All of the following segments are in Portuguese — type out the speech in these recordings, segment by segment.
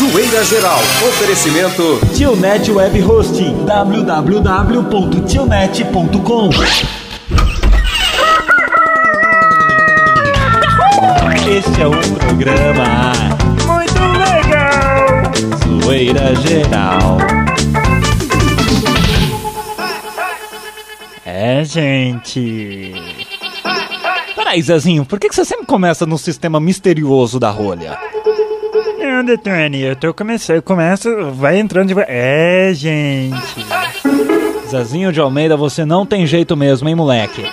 Zoeira Geral. Oferecimento. Tionet Web Hosting. www.tionet.com Este é o programa Muito legal! Zoeira Geral. É, gente. Peraí, Zezinho, por que que você sempre começa no sistema misterioso da rolha? Detone, eu tô começando. Eu começo, vai entrando de. É, gente. Zezinho de Almeida, você não tem jeito mesmo, hein, moleque?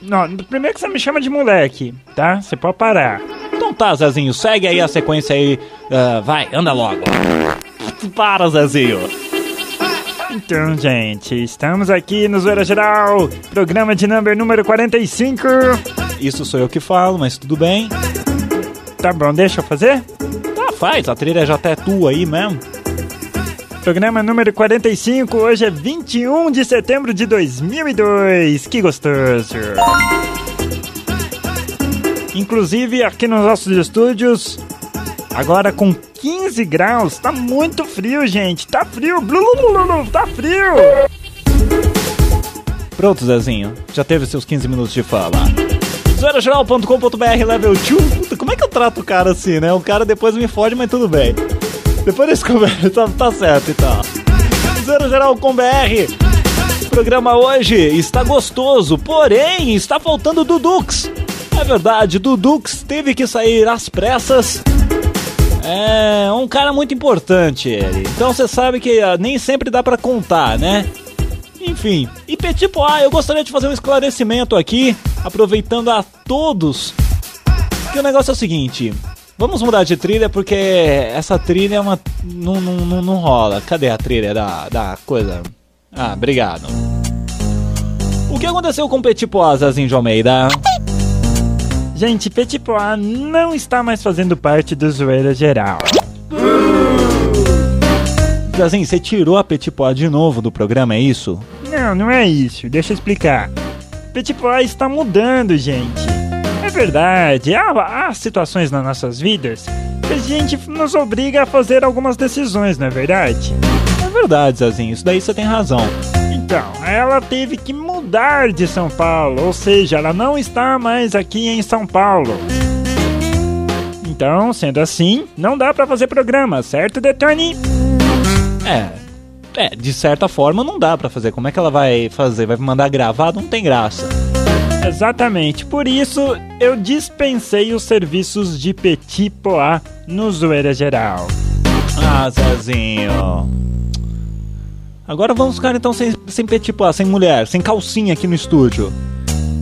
Não, primeiro que você me chama de moleque, tá? Você pode parar. Então tá, Zezinho, segue aí a sequência aí. Ah, vai, anda logo. Para, Zezinho. Então, gente, estamos aqui no Zoeira Geral, programa de number número 45. Isso sou eu que falo, mas tudo bem. Tá bom, deixa eu fazer? Tá, faz, a trilha já até é tua aí mesmo. Programa número 45, hoje é 21 de setembro de 2002. Que gostoso! Inclusive, aqui nos nossos estúdios, agora com 15 graus, tá muito frio, gente. Tá frio, blu, blu, blu, blu, tá frio. Pronto, Zezinho, já teve seus 15 minutos de fala. Zoeirageral.com.br level 2. Como é que eu trato o cara assim, né? O cara depois me fode, mas tudo bem. Depois desse conversa, tá, tá certo e tal. Zoeirageral.com.br O programa hoje está gostoso, porém está faltando Dudux. É verdade, Dudux teve que sair às pressas. É um cara muito importante ele. Então você sabe que ah, nem sempre dá pra contar, né? Enfim, e Petit Pois, eu gostaria de fazer um esclarecimento aqui, aproveitando a todos. O negócio é o seguinte: vamos mudar de trilha porque essa trilha é uma. Não, não, não, não rola. Cadê a trilha da, da coisa? Ah, obrigado. O que aconteceu com o Petit Pois, Zazinho de Almeida? Gente, Petit Pois não está mais fazendo parte do Zoeira Geral. Zazinho, você tirou a Petit Pois de novo do programa, é isso? Não, não é isso. Deixa eu explicar. Petit Pois está mudando, gente. É verdade, há, há situações nas nossas vidas que a gente nos obriga a fazer algumas decisões, não é verdade? É verdade, Zazinho, isso daí você tem razão. Então, ela teve que mudar de São Paulo, ou seja, ela não está mais aqui em São Paulo. Então, sendo assim, não dá pra fazer programa, certo, Detone? É. É, de certa forma não dá pra fazer. Como é que ela vai fazer? Vai mandar gravado? Não tem graça. Exatamente, por isso eu dispensei os serviços de Petit Pois no Zoeira Geral. Ah, Zezinho. Agora vamos ficar então sem, sem Petit Pois, sem mulher, sem calcinha aqui no estúdio.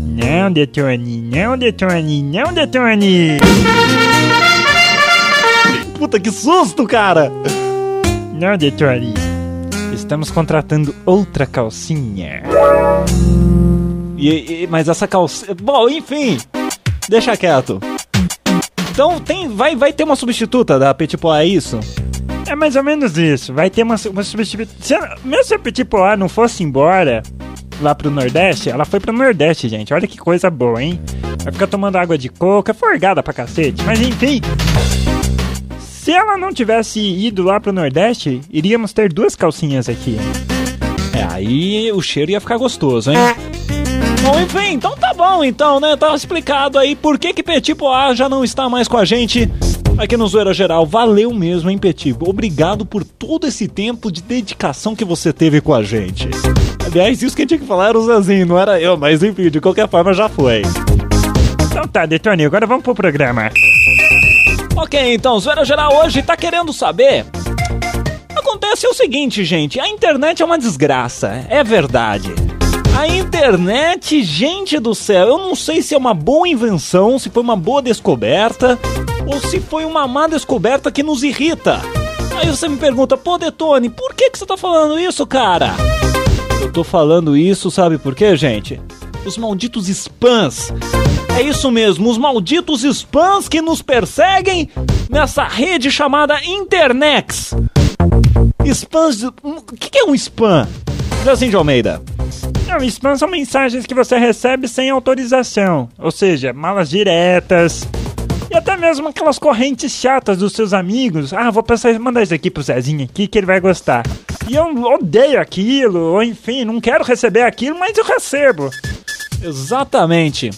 Não, Detone, não, Detone, não, Detone! Puta que susto, cara! Não, Detone. Estamos contratando outra calcinha. E, e- mas essa calcinha. Bom, enfim. Deixa quieto. Então tem, vai, vai ter uma substituta da Petit Pois, é isso? É mais ou menos isso. Vai ter uma, uma substituição. Se, mesmo se a Petit Pois não fosse embora lá pro Nordeste, ela foi pro Nordeste, gente. Olha que coisa boa, hein? Vai ficar tomando água de coco, é forgada pra cacete. Mas enfim. Se ela não tivesse ido lá pro Nordeste, iríamos ter duas calcinhas aqui. É, aí o cheiro ia ficar gostoso, hein? Bom, enfim, então tá bom, então, né? Tá explicado aí por que que Petit Pois já não está mais com a gente aqui no Zoeira Geral. Valeu mesmo, hein, Petit? Obrigado por todo esse tempo de dedicação que você teve com a gente. Aliás, isso quem tinha que falar era o Zezinho, não era eu, mas enfim, de qualquer forma já foi. Então tá, Detone, agora vamos pro programa. Ok, então, Zoeira Geral hoje tá querendo saber. Acontece o seguinte, gente, a internet é uma desgraça, é verdade. A internet, gente do céu, eu não sei se é uma boa invenção, se foi uma boa descoberta, ou se foi uma má descoberta que nos irrita. Aí você me pergunta, pô, Detone, por que, que você tá falando isso, cara? Eu tô falando isso, sabe por quê, gente? Os malditos spams. É isso mesmo, os malditos spams que nos perseguem nessa rede chamada Internex. Spams. O que é um spam? Jacinho de Almeida. Não, spam são mensagens que você recebe sem autorização. Ou seja, malas diretas, E até mesmo aquelas correntes chatas dos seus amigos. Ah, vou pensar, mandar isso aqui pro Zezinho aqui que ele vai gostar. E eu odeio aquilo, ou enfim, não quero receber aquilo, mas eu recebo. Exatamente.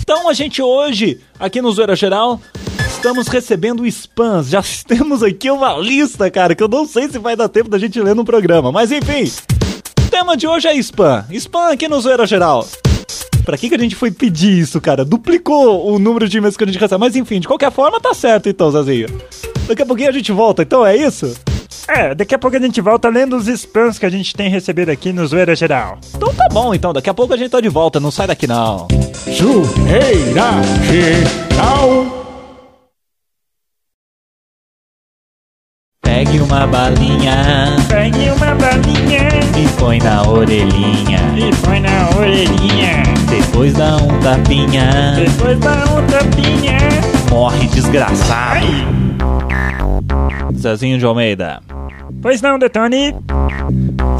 Então a gente hoje, aqui no Zoeira Geral, estamos recebendo spams. Já temos aqui uma lista, cara, que eu não sei se vai dar tempo da gente ler no programa. Mas enfim, tema de hoje é spam. Spam aqui no Zoeira Geral. Pra que, que a gente foi pedir isso, cara? Duplicou o número de e-mails que a gente recebe. Mas enfim, de qualquer forma, tá certo então, Zazinho. Daqui a pouquinho a gente volta, então é isso? É, daqui a pouco a gente volta lendo os spams que a gente tem recebido aqui no Zoeira Geral. Então tá bom, então. Daqui a pouco a gente tá de volta. Não sai daqui, não. Zoeira Geral. Pegue uma balinha Pegue uma balinha e põe na orelhinha. e põe na orelhinha. Depois dá um tapinha. Depois dá um tapinha. Morre desgraçado. Zezinho de Almeida. Pois não, Detone?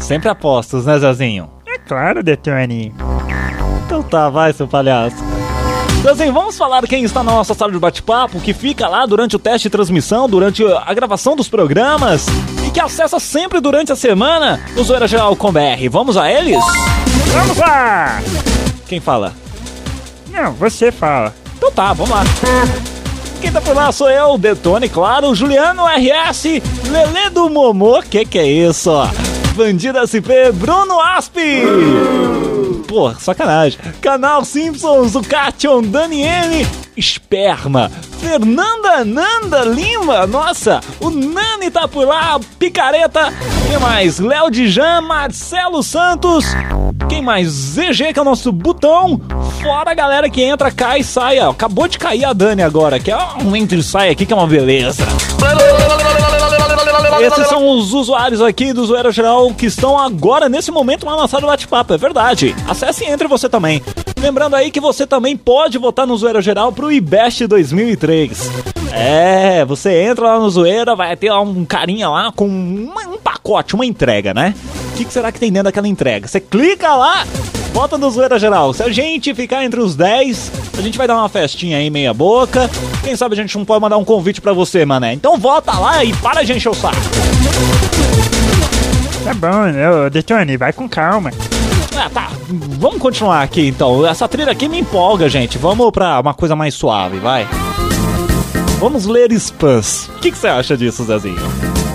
Sempre apostos, né, Zezinho? É claro, Detone. Então tá, vai, seu palhaço. Zezinho, vamos falar quem está na nossa sala de bate-papo, que fica lá durante o teste de transmissão, durante a gravação dos programas e que acessa sempre durante a semana o Zoeira Geral com BR. Vamos a eles? Vamos lá! Quem fala? Não, você fala. Então tá, vamos lá. Quem tá por lá sou eu, Detone, claro, Juliano RS, Lele do Momô, que que é isso? Bandido SP, Bruno Aspi! Pô, sacanagem. Canal Simpsons, o Cation, Dani M, Esperma, Fernanda Nanda Lima, nossa, o Nani tá por lá, Picareta, quem mais? Léo Dijan, Marcelo Santos, quem mais? ZG, que é o nosso botão. Fora a galera que entra, cai e sai. Acabou de cair a Dani agora, que é um entra e sai aqui, que é uma beleza. Esses são os usuários aqui do Zoeira Geral que estão agora, nesse momento, lá na do bate-papo. É verdade. Acesse e entre você também. Lembrando aí que você também pode votar no Zoeira Geral pro IBEST 2003. É, você entra lá no Zoeira, vai ter lá um carinha lá com uma- um pacote, uma entrega, né? O que, que será que tem dentro daquela entrega? Você clica lá, vota no Zoeira Geral. Se a gente ficar entre os 10, a gente vai dar uma festinha aí meia boca. Quem sabe a gente não pode mandar um convite pra você, mané. Então vota lá e para de encher o saco. Tá bom? Detone, vai com calma. Ah, tá. Vamos continuar aqui então. Essa trilha aqui me empolga, gente. Vamos pra uma coisa mais suave, vai. Vamos ler spams. O que, que você acha disso, Zezinho?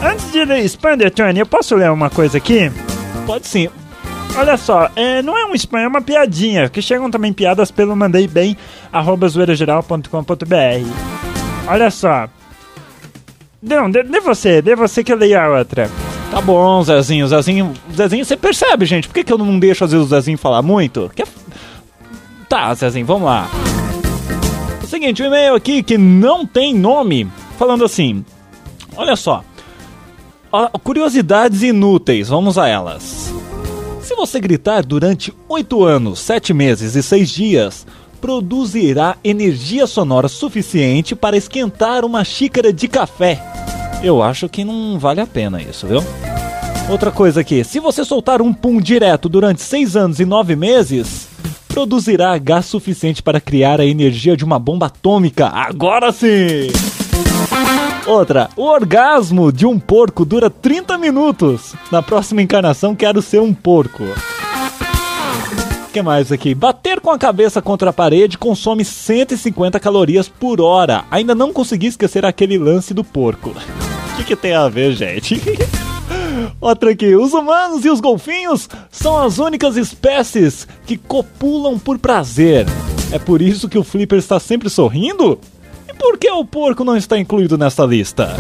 Antes de ler spam, Detone, eu posso ler uma coisa aqui? Pode sim. Olha só, é, não é um spam, é uma piadinha, que chegam também piadas pelo mandei bem, zoeirageral.com.br. Olha só. Não, dê, dê você, dê você que eu leio a outra. Tá bom, Zezinho. Zezinho, Zezinho, você percebe, gente? Por que, que eu não deixo às vezes o Zezinho falar muito? Que é- Tá, Zezinho, vamos lá. O seguinte, o e-mail aqui que não tem nome, falando assim: Olha só. Curiosidades inúteis, vamos a elas. Se você gritar durante 8 anos, 7 meses e 6 dias, produzirá energia sonora suficiente para esquentar uma xícara de café. Eu acho que não vale a pena isso, viu? Outra coisa aqui, se você soltar um pum direto durante 6 anos e 9 meses, produzirá gás suficiente para criar a energia de uma bomba atômica. Agora sim! Outra, o orgasmo de um porco dura 30 minutos. Na próxima encarnação quero ser um porco. O que mais aqui? Bater com a cabeça contra a parede consome 150 calorias por hora. Ainda não consegui esquecer aquele lance do porco. O que, que tem a ver, gente? Outra aqui, os humanos e os golfinhos são as únicas espécies que copulam por prazer. É por isso que o Flipper está sempre sorrindo? Por que o porco não está incluído nessa lista?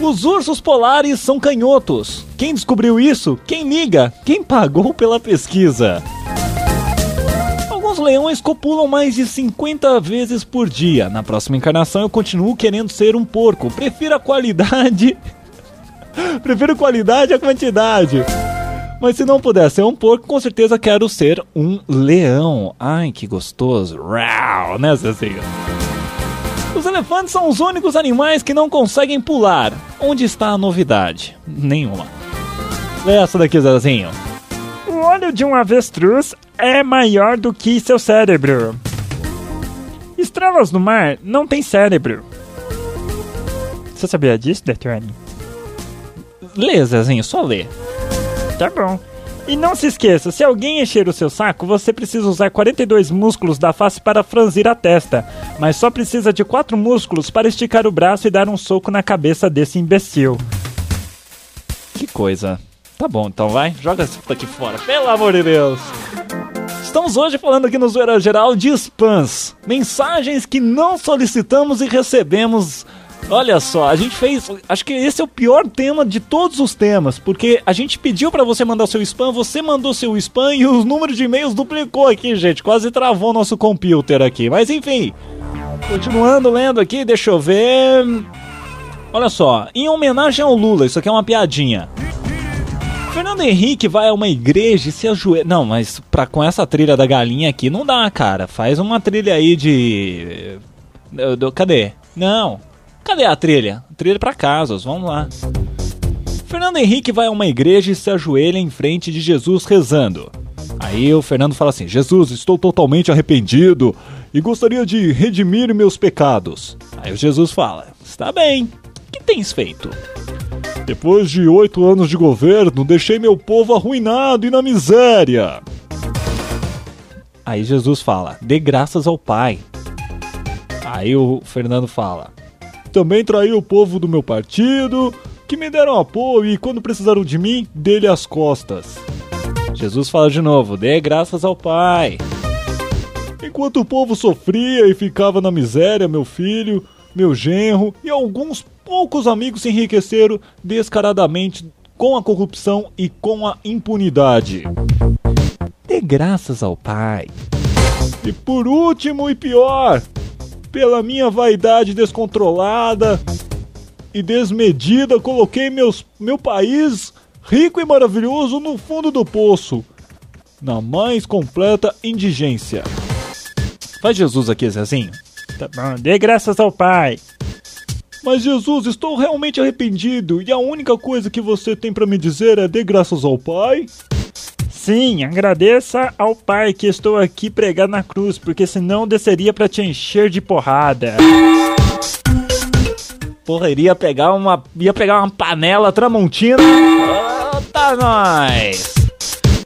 Os ursos polares são canhotos. Quem descobriu isso? Quem liga? Quem pagou pela pesquisa? Alguns leões copulam mais de 50 vezes por dia. Na próxima encarnação eu continuo querendo ser um porco. Prefiro a qualidade. Prefiro qualidade à quantidade. Mas se não puder ser um porco, com certeza quero ser um leão. Ai, que gostoso. Rau, né, Cecinha? Os elefantes são os únicos animais que não conseguem pular. Onde está a novidade? Nenhuma. Lê essa daqui, Zezinho. O olho de um avestruz é maior do que seu cérebro. estrelas do mar não têm cérebro. Você sabia disso, Detone? Lê, Zezinho, só lê. Tá bom. E não se esqueça, se alguém encher o seu saco, você precisa usar 42 músculos da face para franzir a testa, mas só precisa de 4 músculos para esticar o braço e dar um soco na cabeça desse imbecil. Que coisa. Tá bom, então vai, joga isso aqui fora, pelo amor de Deus. Estamos hoje falando aqui no Zoeira Geral de spams, mensagens que não solicitamos e recebemos Olha só, a gente fez. Acho que esse é o pior tema de todos os temas, porque a gente pediu para você mandar seu spam, você mandou seu spam e os números de e-mails duplicou aqui, gente. Quase travou nosso computer aqui. Mas enfim, continuando lendo aqui, deixa eu ver. Olha só, em homenagem ao Lula, isso aqui é uma piadinha. Fernando Henrique vai a uma igreja e se ajoelha. Não, mas pra, com essa trilha da galinha aqui não dá, cara. Faz uma trilha aí de. Cadê? Não, Cadê a trilha? Trilha para casos, vamos lá. Fernando Henrique vai a uma igreja e se ajoelha em frente de Jesus rezando. Aí o Fernando fala assim: Jesus, estou totalmente arrependido e gostaria de redimir meus pecados. Aí o Jesus fala: Está bem, o que tens feito? Depois de oito anos de governo, deixei meu povo arruinado e na miséria. Aí Jesus fala: Dê graças ao Pai. Aí o Fernando fala: também traí o povo do meu partido, que me deram apoio e quando precisaram de mim, dele as costas. Jesus fala de novo: dê graças ao Pai. Enquanto o povo sofria e ficava na miséria, meu filho, meu genro e alguns poucos amigos se enriqueceram descaradamente com a corrupção e com a impunidade. Dê graças ao Pai. E por último e pior, pela minha vaidade descontrolada e desmedida, coloquei meus, meu país rico e maravilhoso no fundo do poço, na mais completa indigência. Faz Jesus aqui, Zezinho. Tá bom, dê graças ao Pai. Mas Jesus, estou realmente arrependido e a única coisa que você tem para me dizer é dê graças ao Pai? Sim, agradeça ao Pai que estou aqui pregado na cruz, porque senão desceria para te encher de porrada. Porra, iria pegar uma, ia pegar uma panela tramontina. Tá nós.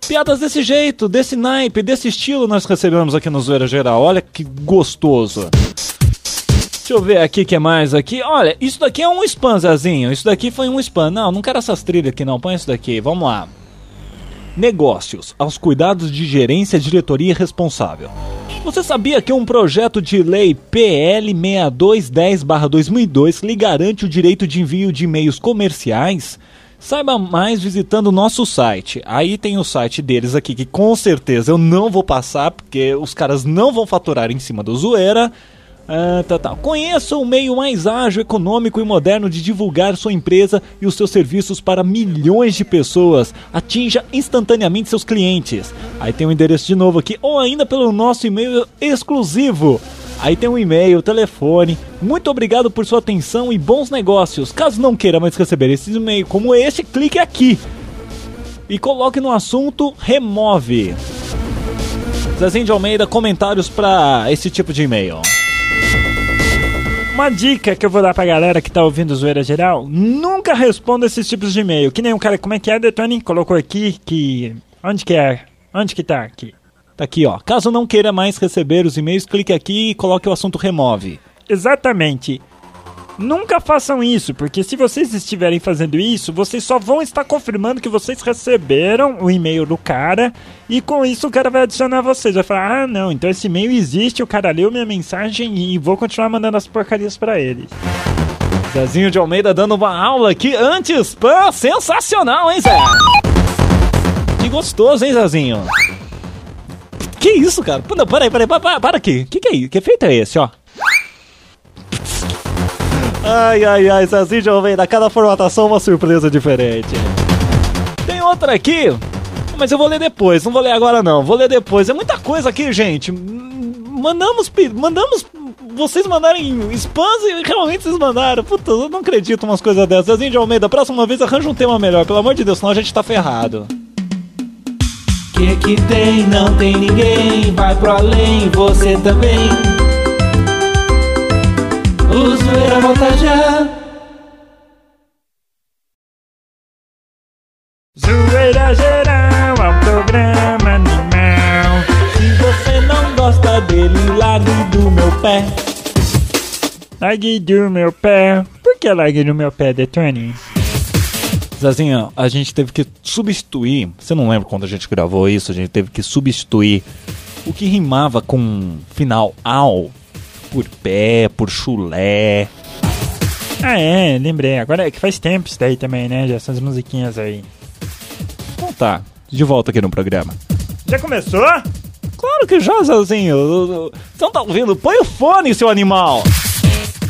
Piadas desse jeito, desse naipe, desse estilo nós recebemos aqui no Zoeira Geral. Olha que gostoso. Deixa eu ver aqui o que mais aqui. Olha, isso daqui é um spam, Zezinho. Isso daqui foi um spam. Não, não quero essas trilhas aqui não. Põe isso daqui. Vamos lá. Negócios, aos cuidados de gerência, diretoria responsável. Você sabia que um projeto de lei PL 6210-2002 lhe garante o direito de envio de e-mails comerciais? Saiba mais visitando o nosso site. Aí tem o site deles aqui que com certeza eu não vou passar porque os caras não vão faturar em cima do zoeira. Ah, tá, tá. Conheça o meio mais ágil, econômico e moderno de divulgar sua empresa e os seus serviços para milhões de pessoas. Atinja instantaneamente seus clientes. Aí tem o um endereço de novo aqui, ou ainda pelo nosso e-mail exclusivo. Aí tem um e-mail, telefone. Muito obrigado por sua atenção e bons negócios. Caso não queira mais receber esse e-mail como este, clique aqui e coloque no assunto remove. Zezinho de Almeida, comentários para esse tipo de e-mail. Uma dica que eu vou dar pra galera que tá ouvindo zoeira geral: nunca responda esses tipos de e-mail. Que nem um cara, como é que é, Detone? Colocou aqui que. Onde que é? Onde que tá aqui? Tá aqui, ó. Caso não queira mais receber os e-mails, clique aqui e coloque o assunto remove. Exatamente. Nunca façam isso, porque se vocês estiverem fazendo isso, vocês só vão estar confirmando que vocês receberam o e-mail do cara e com isso o cara vai adicionar vocês. Vai falar: ah, não, então esse e-mail existe, o cara leu minha mensagem e vou continuar mandando as porcarias para ele. Zezinho de Almeida dando uma aula aqui antes, pã, sensacional, hein, Zé? Que gostoso, hein, Zezinho? Que isso, cara? Não, para aí, para aí, para, para aqui. Que que é isso? Que efeito é esse, ó? Ai, ai, ai, Zezinho já vem da cada formatação uma surpresa diferente. Tem outra aqui, mas eu vou ler depois, não vou ler agora não, vou ler depois. É muita coisa aqui, gente. Mandamos, mandamos vocês mandarem spams e realmente vocês mandaram. Puta, eu não acredito umas coisas dessas. Zezinho de Almeida, próxima vez arranja um tema melhor, pelo amor de Deus, senão a gente tá ferrado. Que que tem? Não tem ninguém. Vai pro além, você também. O zoeira volta já. Zoeira geral é um programa animal. Se você não gosta dele, largue do meu pé. Largue do meu pé. Por que largue do meu pé, Detone? Zezinho, a gente teve que substituir. Você não lembra quando a gente gravou isso? A gente teve que substituir o que rimava com final ao por pé, por chulé. Ah, é, lembrei. Agora é que faz tempo isso daí também, né? Já essas musiquinhas aí. Então tá, de volta aqui no programa. Já começou? Claro que já, Zezinho. Você não tá ouvindo? Põe o fone, seu animal.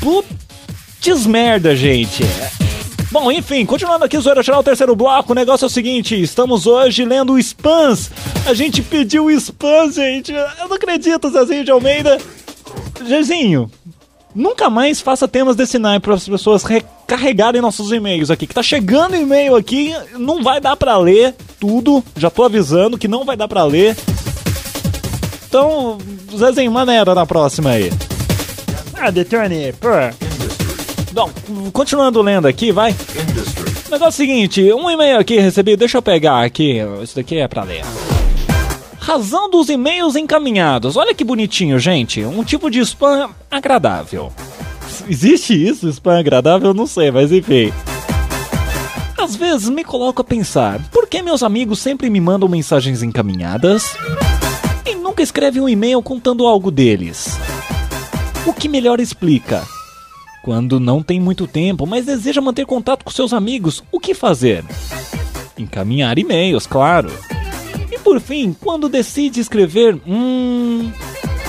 Putz merda, gente. Bom, enfim, continuando aqui, Zoeira Geral, terceiro bloco, o negócio é o seguinte, estamos hoje lendo o Spans. A gente pediu Spans, gente. Eu não acredito, Zezinho de Almeida. Zezinho, nunca mais faça temas desse naipe para as pessoas recarregarem nossos e-mails aqui. Que tá chegando e-mail aqui, não vai dar para ler tudo. Já tô avisando que não vai dar para ler. Então, Zezinho, maneira na próxima aí. Ah, Detone, pô. Bom, continuando lendo aqui, vai. O negócio é o seguinte, um e-mail aqui recebi, deixa eu pegar aqui, isso daqui é pra ler. Razão dos e-mails encaminhados. Olha que bonitinho, gente. Um tipo de spam agradável. Existe isso, spam agradável? Eu não sei, mas enfim. Às vezes me coloco a pensar, por que meus amigos sempre me mandam mensagens encaminhadas e nunca escrevem um e-mail contando algo deles? O que melhor explica? Quando não tem muito tempo, mas deseja manter contato com seus amigos, o que fazer? Encaminhar e-mails, claro. Por fim, quando decide escrever, hum.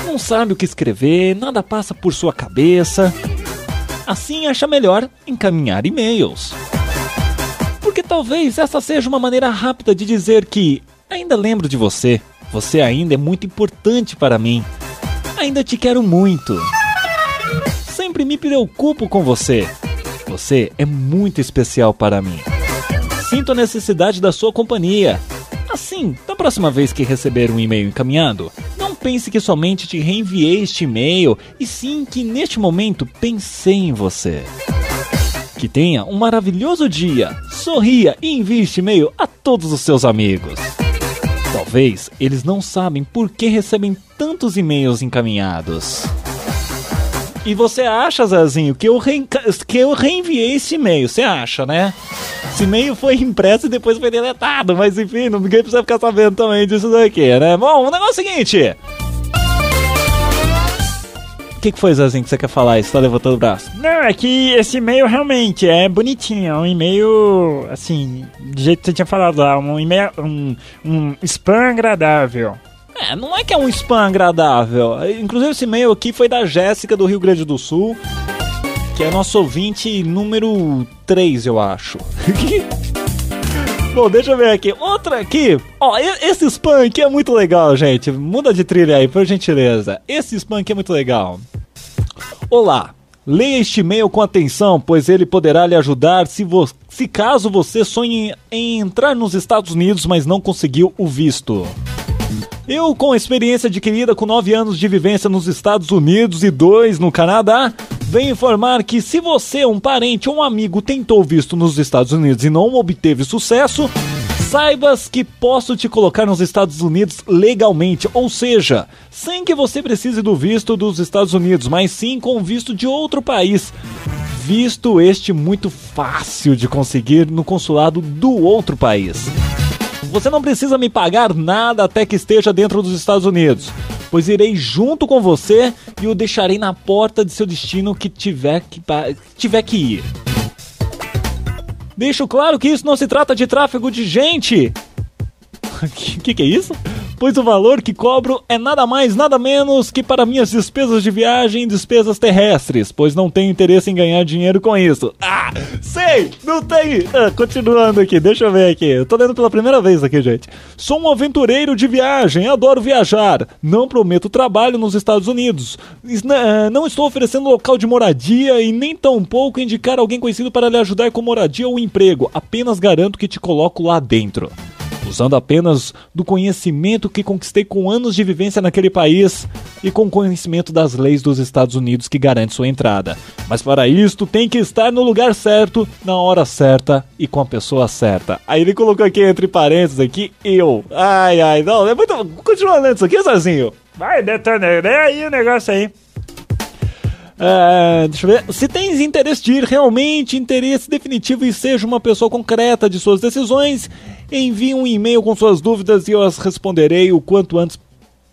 Não sabe o que escrever, nada passa por sua cabeça. Assim acha melhor encaminhar e-mails. Porque talvez essa seja uma maneira rápida de dizer que ainda lembro de você, você ainda é muito importante para mim, ainda te quero muito sempre me preocupo com você. Você é muito especial para mim. Sinto a necessidade da sua companhia. Assim, da próxima vez que receber um e-mail encaminhado, não pense que somente te reenviei este e-mail, e sim que neste momento pensei em você. Que tenha um maravilhoso dia, sorria e envie este e-mail a todos os seus amigos. Talvez eles não sabem por que recebem tantos e-mails encaminhados. E você acha, Zezinho, que eu, que eu reenviei esse e-mail? Você acha, né? Esse e-mail foi impresso e depois foi deletado, mas enfim, ninguém precisa ficar sabendo também disso daqui, né? Bom, o negócio é o seguinte. O que, que foi, Zezinho, que você quer falar? Você tá levantando o braço? Não, é que esse e-mail realmente é bonitinho. É um e-mail, assim, do jeito que você tinha falado lá. Um e-mail. Um, um spam agradável. É, não é que é um spam agradável. Inclusive esse e-mail aqui foi da Jéssica do Rio Grande do Sul, que é nosso ouvinte número 3, eu acho. Bom, deixa eu ver aqui. Outra aqui. Ó, esse spam aqui é muito legal, gente. Muda de trilha aí, por gentileza. Esse spam aqui é muito legal. Olá. Leia este e-mail com atenção, pois ele poderá lhe ajudar se, se caso você sonhe em entrar nos Estados Unidos, mas não conseguiu o visto. Eu, com experiência adquirida com 9 anos de vivência nos Estados Unidos e 2 no Canadá, venho informar que se você, um parente ou um amigo tentou visto nos Estados Unidos e não obteve sucesso, saibas que posso te colocar nos Estados Unidos legalmente, ou seja, sem que você precise do visto dos Estados Unidos, mas sim com visto de outro país. Visto este muito fácil de conseguir no consulado do outro país. Você não precisa me pagar nada até que esteja dentro dos Estados Unidos, pois irei junto com você e o deixarei na porta de seu destino que tiver que, tiver que ir. Deixo claro que isso não se trata de tráfego de gente. O que, que, que é isso? Pois o valor que cobro é nada mais, nada menos que para minhas despesas de viagem e despesas terrestres, pois não tenho interesse em ganhar dinheiro com isso. Ah, sei, não tem. Ah, continuando aqui, deixa eu ver aqui. Eu tô lendo pela primeira vez aqui, gente. Sou um aventureiro de viagem, adoro viajar. Não prometo trabalho nos Estados Unidos. Né, não estou oferecendo local de moradia e nem tampouco indicar alguém conhecido para lhe ajudar com moradia ou emprego. Apenas garanto que te coloco lá dentro. Usando apenas do conhecimento que conquistei com anos de vivência naquele país e com conhecimento das leis dos Estados Unidos que garante sua entrada. Mas para isto tem que estar no lugar certo, na hora certa e com a pessoa certa. Aí ele colocou aqui entre parênteses aqui eu. Ai ai, não, é muito continua lendo isso aqui, Zezinho. Vai, detona, lê aí o negócio aí. É, deixa eu ver. Se tens interesse de ir realmente, interesse definitivo e seja uma pessoa concreta de suas decisões, envie um e-mail com suas dúvidas e eu as responderei o quanto antes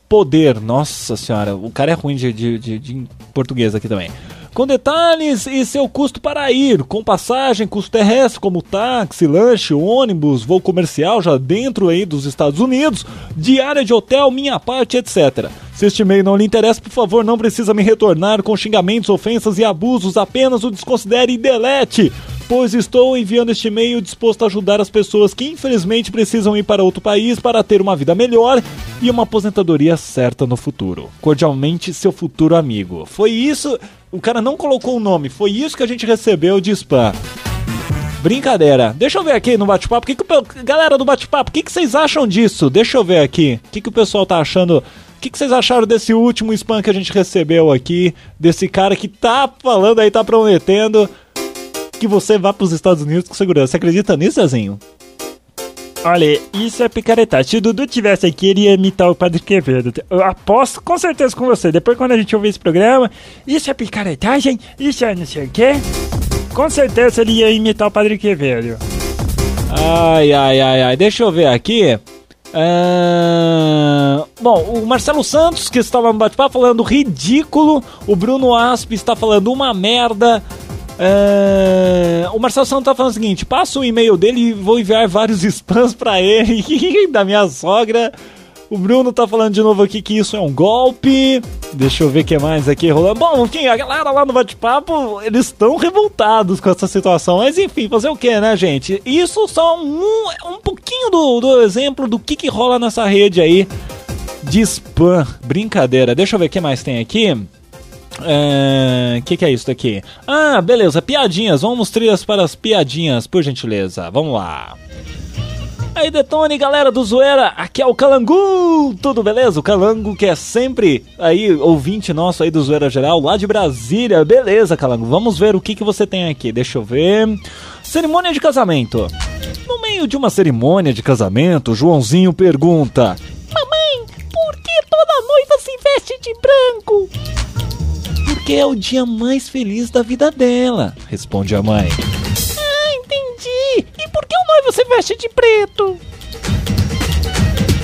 poder. Nossa senhora, o cara é ruim de, de, de, de português aqui também. Com detalhes e seu custo para ir, com passagem, custo terrestre, como táxi, lanche, ônibus, voo comercial já dentro aí dos Estados Unidos, diária de hotel, minha parte, etc. Se este e-mail não lhe interessa, por favor, não precisa me retornar com xingamentos, ofensas e abusos, apenas o desconsidere e delete pois estou enviando este e-mail disposto a ajudar as pessoas que infelizmente precisam ir para outro país para ter uma vida melhor e uma aposentadoria certa no futuro. Cordialmente, seu futuro amigo. Foi isso, o cara não colocou o nome, foi isso que a gente recebeu de spam. Brincadeira. Deixa eu ver aqui no bate-papo. Que que o, galera do bate-papo, o que, que vocês acham disso? Deixa eu ver aqui. O que, que o pessoal tá achando? O que, que vocês acharam desse último spam que a gente recebeu aqui? Desse cara que tá falando aí, tá prometendo que você vá para os Estados Unidos com segurança. Você acredita nisso, Zezinho? Olha, isso é picaretagem. Se o Dudu tivesse aqui, ele ia imitar o Padre Quevedo. Eu aposto com certeza com você. Depois, quando a gente ouvir esse programa, isso é picaretagem, isso é não sei o quê. Com certeza ele ia imitar o Padre Quevedo. Ai, ai, ai, ai. Deixa eu ver aqui. Uh... Bom, o Marcelo Santos, que estava no bate-papo, falando ridículo. O Bruno Asp está falando uma merda. É... O Marcelo Santos tá falando o seguinte: passa o e-mail dele e vou enviar vários spams para ele da minha sogra. O Bruno tá falando de novo aqui que isso é um golpe. Deixa eu ver o que mais aqui rolando. Bom, enfim, a galera lá no bate-papo, eles estão revoltados com essa situação. Mas enfim, fazer o que, né, gente? Isso só um, um pouquinho do, do exemplo do que, que rola nessa rede aí de spam. Brincadeira. Deixa eu ver o que mais tem aqui. O é, que, que é isso daqui? Ah, beleza, piadinhas. Vamos trilhas para as piadinhas, por gentileza. Vamos lá. Aí, Detone, galera do Zoeira, aqui é o Calangu, tudo beleza? O Calango que é sempre aí, ouvinte nosso aí do Zoeira Geral, lá de Brasília. Beleza, Calango, vamos ver o que, que você tem aqui, deixa eu ver. Cerimônia de casamento. No meio de uma cerimônia de casamento, Joãozinho pergunta: Porque é o dia mais feliz da vida dela, responde a mãe. Ah, entendi. E por que o noivo se veste de preto?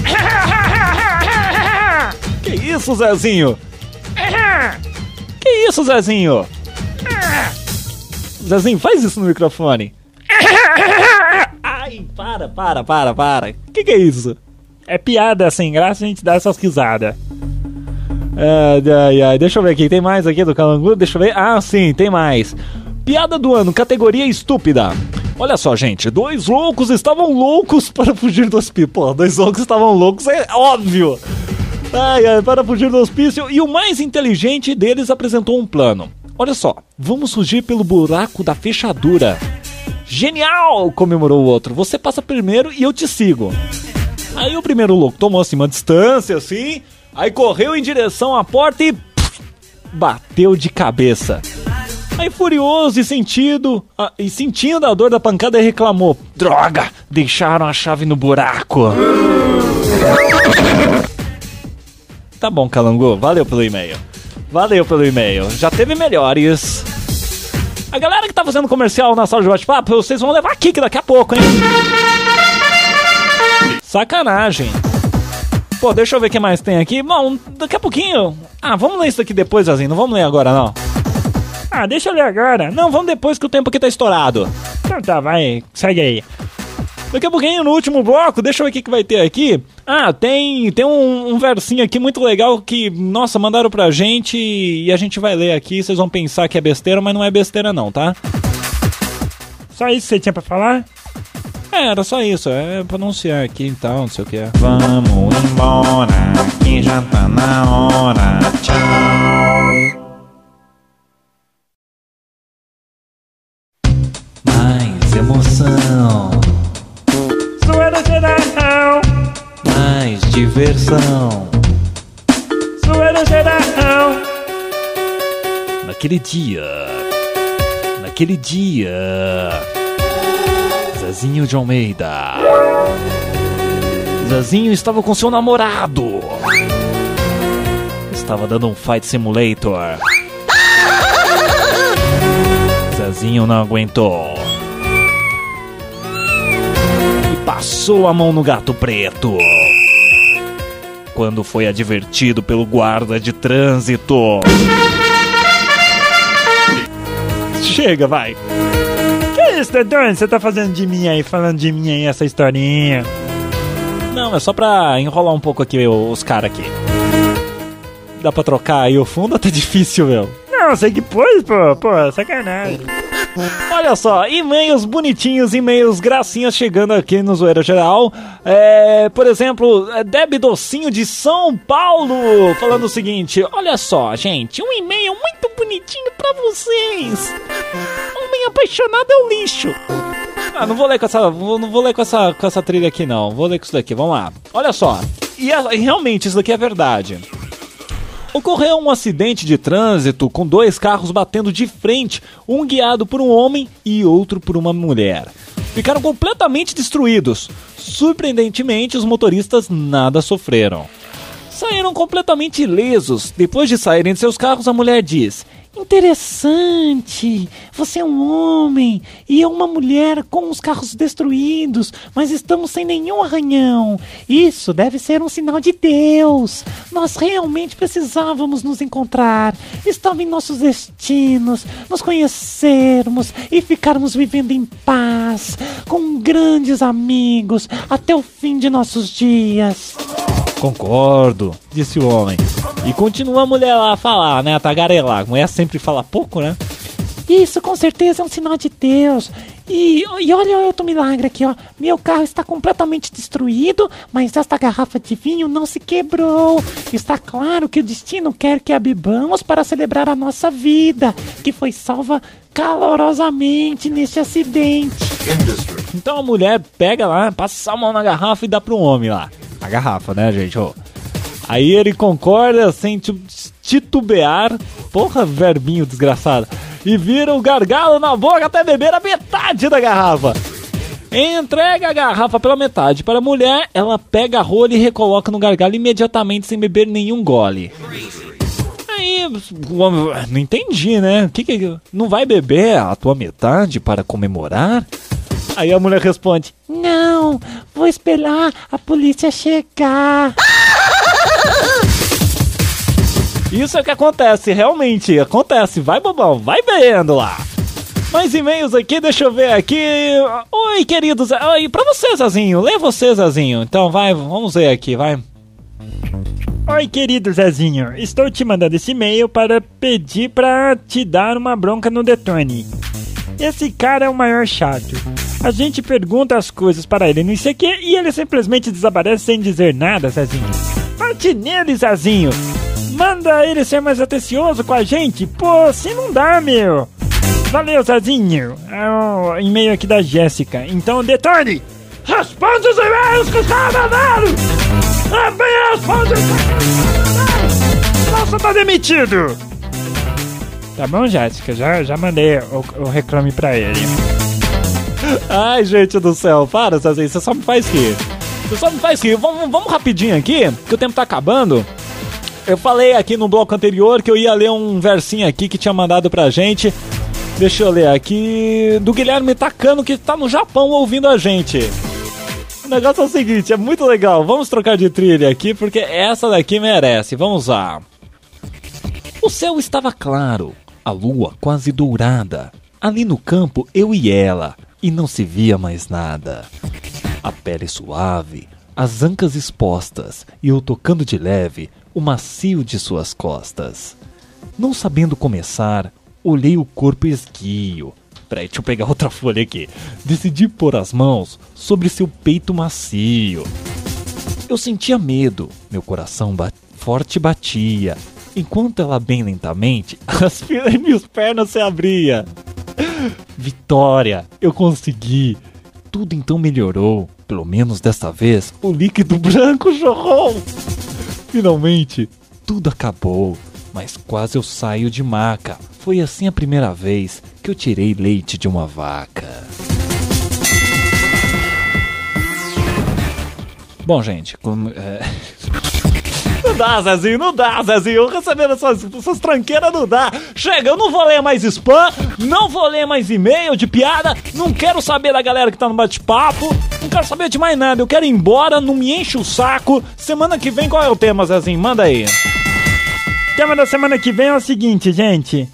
que isso, Zezinho? que isso, Zezinho? Zezinho, faz isso no microfone. Ai, para, para, para, para. Que que é isso? É piada sem graça, a gente dá essas risadas. Ai, ai, ai. Deixa eu ver aqui, tem mais aqui do Calangu? Deixa eu ver. Ah, sim, tem mais. Piada do ano, categoria estúpida. Olha só, gente, dois loucos estavam loucos para fugir do hospício. Pô, dois loucos estavam loucos, é óbvio. Ai, ai, para fugir do hospício. E o mais inteligente deles apresentou um plano. Olha só, vamos fugir pelo buraco da fechadura. Genial! comemorou o outro. Você passa primeiro e eu te sigo. Aí o primeiro louco tomou assim uma distância assim, Aí correu em direção à porta e bateu de cabeça. Aí furioso e sentido, ah, e sentindo a dor da pancada, reclamou: "Droga, deixaram a chave no buraco". Tá bom, Calangu, valeu pelo e-mail. Valeu pelo e-mail. Já teve melhores. A galera que tá fazendo comercial na sala de bate-papo, vocês vão levar que daqui a pouco, hein? Sacanagem. Pô, deixa eu ver o que mais tem aqui. Bom, daqui a pouquinho. Ah, vamos ler isso aqui depois, Azinho. Não vamos ler agora, não. Ah, deixa eu ler agora. Não, vamos depois que o tempo aqui tá estourado. Então tá, vai. Segue aí. Daqui a pouquinho, no último bloco, deixa eu ver o que, que vai ter aqui. Ah, tem, tem um, um, versinho aqui muito legal que, nossa, mandaram pra gente e a gente vai ler aqui. Vocês vão pensar que é besteira, mas não é besteira não, tá? Só isso que você tinha pra falar? É, era só isso, é pra anunciar aqui então, não sei o que. Vamos embora, que já tá na hora. Tchau. Mais emoção. Zoeira geral. Mais diversão. Zoeira geral. Naquele dia. Naquele dia. Zezinho de Almeida. Zezinho estava com seu namorado. Estava dando um fight simulator. Zezinho não aguentou. E passou a mão no gato preto. Quando foi advertido pelo guarda de trânsito. Chega, vai. Isso, Dedone? Você tá fazendo de mim aí, falando de mim aí, essa historinha. Não, é só pra enrolar um pouco aqui os caras aqui. Dá pra trocar aí o fundo? Tá difícil, meu. Não, sei que pôs, pô. Pô, sacanagem. Olha só, e-mails bonitinhos, e-mails gracinhas chegando aqui no Zoeira Geral. É, por exemplo, é, Deb Docinho de São Paulo falando o seguinte: Olha só, gente, um e-mail muito bonitinho pra vocês. Homem apaixonado é um lixo. Ah, não vou ler com essa, não vou ler com essa, com essa trilha aqui não. Vou ler com isso daqui. Vamos lá. Olha só. E realmente isso daqui é verdade. Ocorreu um acidente de trânsito com dois carros batendo de frente, um guiado por um homem e outro por uma mulher. Ficaram completamente destruídos. Surpreendentemente, os motoristas nada sofreram. Saíram completamente ilesos. Depois de saírem de seus carros, a mulher diz: Interessante! Você é um homem e eu uma mulher com os carros destruídos, mas estamos sem nenhum arranhão. Isso deve ser um sinal de Deus. Nós realmente precisávamos nos encontrar. Estava em nossos destinos, nos conhecermos e ficarmos vivendo em paz, com grandes amigos, até o fim de nossos dias. Concordo, disse o homem. E continua a mulher lá a falar, né? A tagarelar. A mulher sempre fala pouco, né? Isso com certeza é um sinal de Deus. E, e olha outro milagre aqui, ó. Meu carro está completamente destruído, mas esta garrafa de vinho não se quebrou. Está claro que o destino quer que a bebamos para celebrar a nossa vida, que foi salva calorosamente neste acidente. Então a mulher pega lá, passa a mão na garrafa e dá pro homem lá. A garrafa, né, gente? Ó. Aí ele concorda sem tu- titubear. Porra, verbinho desgraçado. E vira o gargalo na boca até beber a metade da garrafa. Entrega a garrafa pela metade para a mulher, ela pega a rolha e recoloca no gargalo imediatamente sem beber nenhum gole. Aí, não entendi, né? Que que não vai beber a tua metade para comemorar? Aí a mulher responde: Não, vou esperar a polícia chegar. Isso é que acontece, realmente acontece. Vai, bobão, vai vendo lá. Mais e-mails aqui, deixa eu ver aqui. Oi, queridos. Oi, pra você, Zazinho. Lê você, Zazinho. Então vai, vamos ver aqui, vai. Oi, querido Zezinho. Estou te mandando esse e-mail para pedir pra te dar uma bronca no Detone. Esse cara é o maior chato. A gente pergunta as coisas para ele no ICQ e ele simplesmente desaparece sem dizer nada, Zezinho. Bate nele, Zezinho. Manda ele ser mais atencioso com a gente. Pô, se não dá, meu. Valeu, Zezinho. É o e-mail aqui da Jéssica. Então, Detone, responde os e-mails que caras mandaram. Também responde os Nossa, tá demitido. Tá bom, Jéssica, já, já mandei o, o reclame pra ele. Ai, gente do céu, para, Zazinho. Você só me faz rir. Você só me faz rir. Vamos, vamos rapidinho aqui, que o tempo tá acabando. Eu falei aqui no bloco anterior que eu ia ler um versinho aqui que tinha mandado pra gente. Deixa eu ler aqui. Do Guilherme Takano, que tá no Japão ouvindo a gente. O negócio é o seguinte, é muito legal. Vamos trocar de trilha aqui, porque essa daqui merece. Vamos lá. O céu estava claro, a lua quase dourada. Ali no campo, eu e ela, e não se via mais nada. A pele suave, as ancas expostas, e eu tocando de leve o macio de suas costas. Não sabendo começar, olhei o corpo esguio. Peraí, deixa eu pegar outra folha aqui. Decidi pôr as mãos sobre seu peito macio. Eu sentia medo, meu coração forte batia, enquanto ela bem lentamente, as minhas pernas se abria. Vitória, eu consegui. Tudo então melhorou. Pelo menos desta vez, o líquido branco jorrou. Finalmente, tudo acabou, mas quase eu saio de maca. Foi assim a primeira vez que eu tirei leite de uma vaca. Bom, gente, como, é... Não dá, Zezinho, não dá, Zezinho. Eu recebendo essas, essas tranqueiras não dá. Chega, eu não vou ler mais spam, não vou ler mais e-mail de piada, não quero saber da galera que tá no bate-papo, não quero saber de mais nada. Eu quero ir embora, não me enche o saco. Semana que vem, qual é o tema, Zezinho? Manda aí. O tema da semana que vem é o seguinte, gente.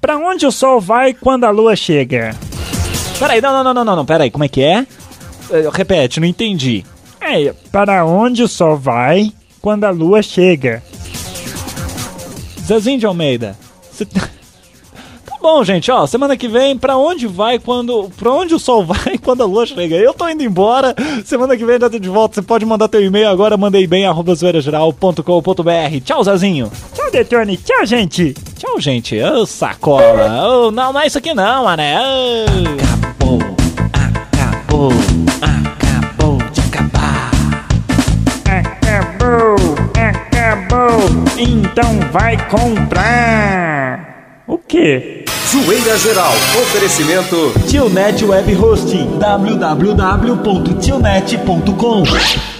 Pra onde o sol vai quando a lua chega? Peraí, não, não, não, não, não, não, peraí, como é que é? Eh, Repete, não entendi. É, para onde o sol vai quando a lua chega? Zezinho de Almeida, você tá... bom, gente, ó, semana que vem, pra onde vai quando. Pra onde o sol vai quando a lua chega? Eu tô indo embora, semana que vem já tô de volta. Você pode mandar teu e-mail agora, mandei bem, arroba zoeirageral.com.br. Tchau, Zezinho. Tchau, Detone. Tchau, gente. Tchau, gente. Ô, sacola. Ô, não, não é isso aqui não, mané. Ô. Acabou, acabou, acabou Então vai comprar. O quê? Zoeira Geral. Oferecimento Tionet Web Hosting. www.tionet.com